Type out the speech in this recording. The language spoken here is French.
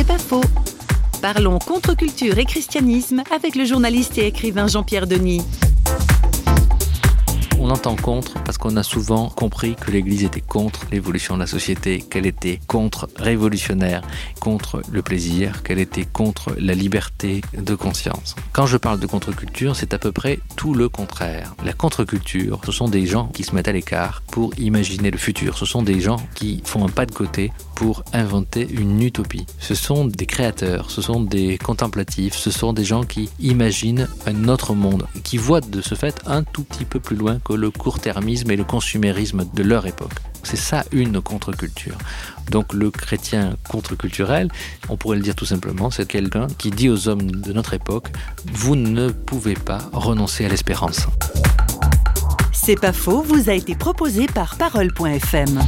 C'est pas faux. Parlons contre-culture et christianisme avec le journaliste et écrivain Jean-Pierre Denis entend contre parce qu'on a souvent compris que l'Église était contre l'évolution de la société, qu'elle était contre-révolutionnaire, contre le plaisir, qu'elle était contre la liberté de conscience. Quand je parle de contre-culture, c'est à peu près tout le contraire. La contre-culture, ce sont des gens qui se mettent à l'écart pour imaginer le futur. Ce sont des gens qui font un pas de côté pour inventer une utopie. Ce sont des créateurs, ce sont des contemplatifs, ce sont des gens qui imaginent un autre monde, qui voient de ce fait un tout petit peu plus loin que le court-termisme et le consumérisme de leur époque. C'est ça une contre-culture. Donc le chrétien contre-culturel, on pourrait le dire tout simplement, c'est quelqu'un qui dit aux hommes de notre époque, vous ne pouvez pas renoncer à l'espérance. C'est pas faux, vous a été proposé par parole.fm.